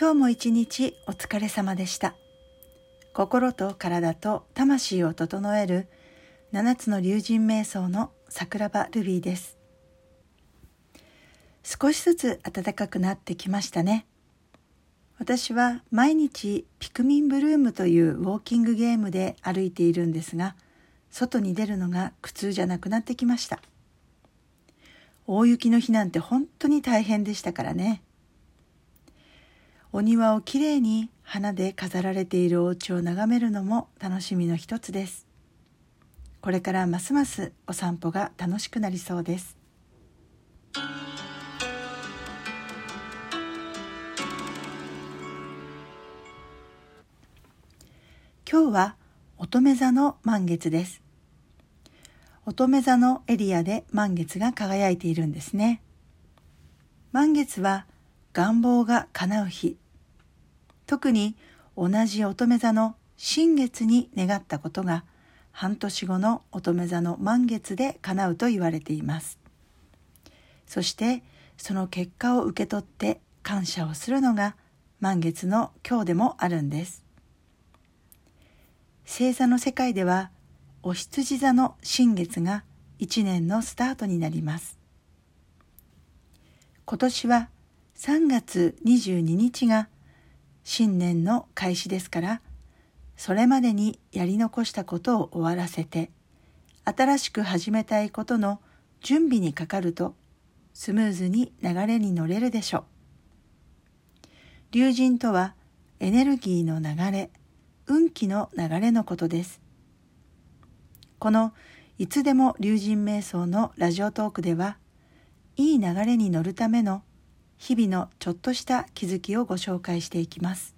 今日も一日お疲れ様でした。心と体と魂を整える七つの龍神瞑想の桜庭ルビーです。少しずつ暖かくなってきましたね。私は毎日ピクミンブルームというウォーキングゲームで歩いているんですが外に出るのが苦痛じゃなくなってきました。大雪の日なんて本当に大変でしたからね。お庭をきれいに花で飾られているお家を眺めるのも楽しみの一つです。これからますますお散歩が楽しくなりそうです。今日は乙女座の満月です。乙女座のエリアで満月が輝いているんですね。満月は願望が叶う日。特に同じ乙女座の新月に願ったことが半年後の乙女座の満月で叶うと言われています。そしてその結果を受け取って感謝をするのが満月の今日でもあるんです。星座の世界ではお羊座の新月が一年のスタートになります。今年は3月22日が新年の開始ですからそれまでにやり残したことを終わらせて新しく始めたいことの準備にかかるとスムーズに流れに乗れるでしょう。龍神とはエネルギーの流れ、運気の流れのことです。このいつでも龍神瞑想のラジオトークではいい流れに乗るための日々のちょっとした気づきをご紹介していきます。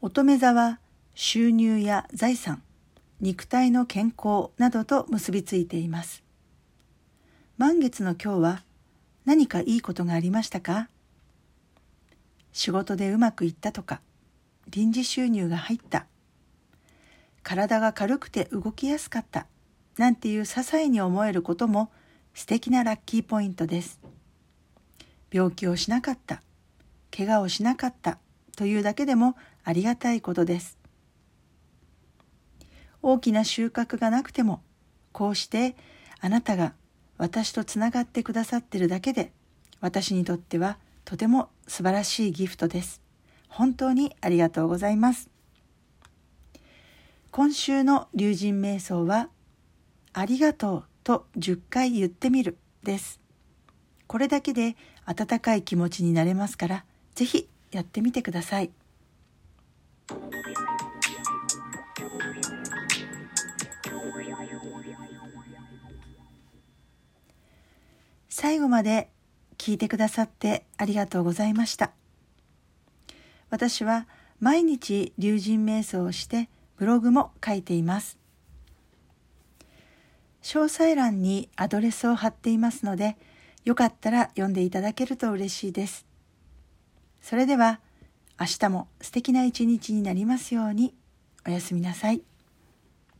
乙女座は収入や財産肉体の健康などと結びついています満月の今日は何かいいことがありましたか？仕事でうまくいったとか臨時収入が入った体が軽くて動きやすかったなんていう些細に思えることも素敵なラッキーポイントです。病気をしなかった怪我をしなかったというだけでもありがたいことです。大きな収穫がなくてもこうしてあなたが私とつながってくださってるだけで私にとってはとても素晴らしいギフトです。本当にありがとうございます。今週の龍神瞑想はありがとうと10回言ってみるですこれだけで温かい気持ちになれますからぜひやってみてください。最後まで聞いてくださってありがとうございました私は毎日龍神瞑想をしてブログも書いています。詳細欄にアドレスを貼っていますのでよかったら読んでいただけると嬉しいです。それでは明日も素敵な一日になりますように。おやすみなさい。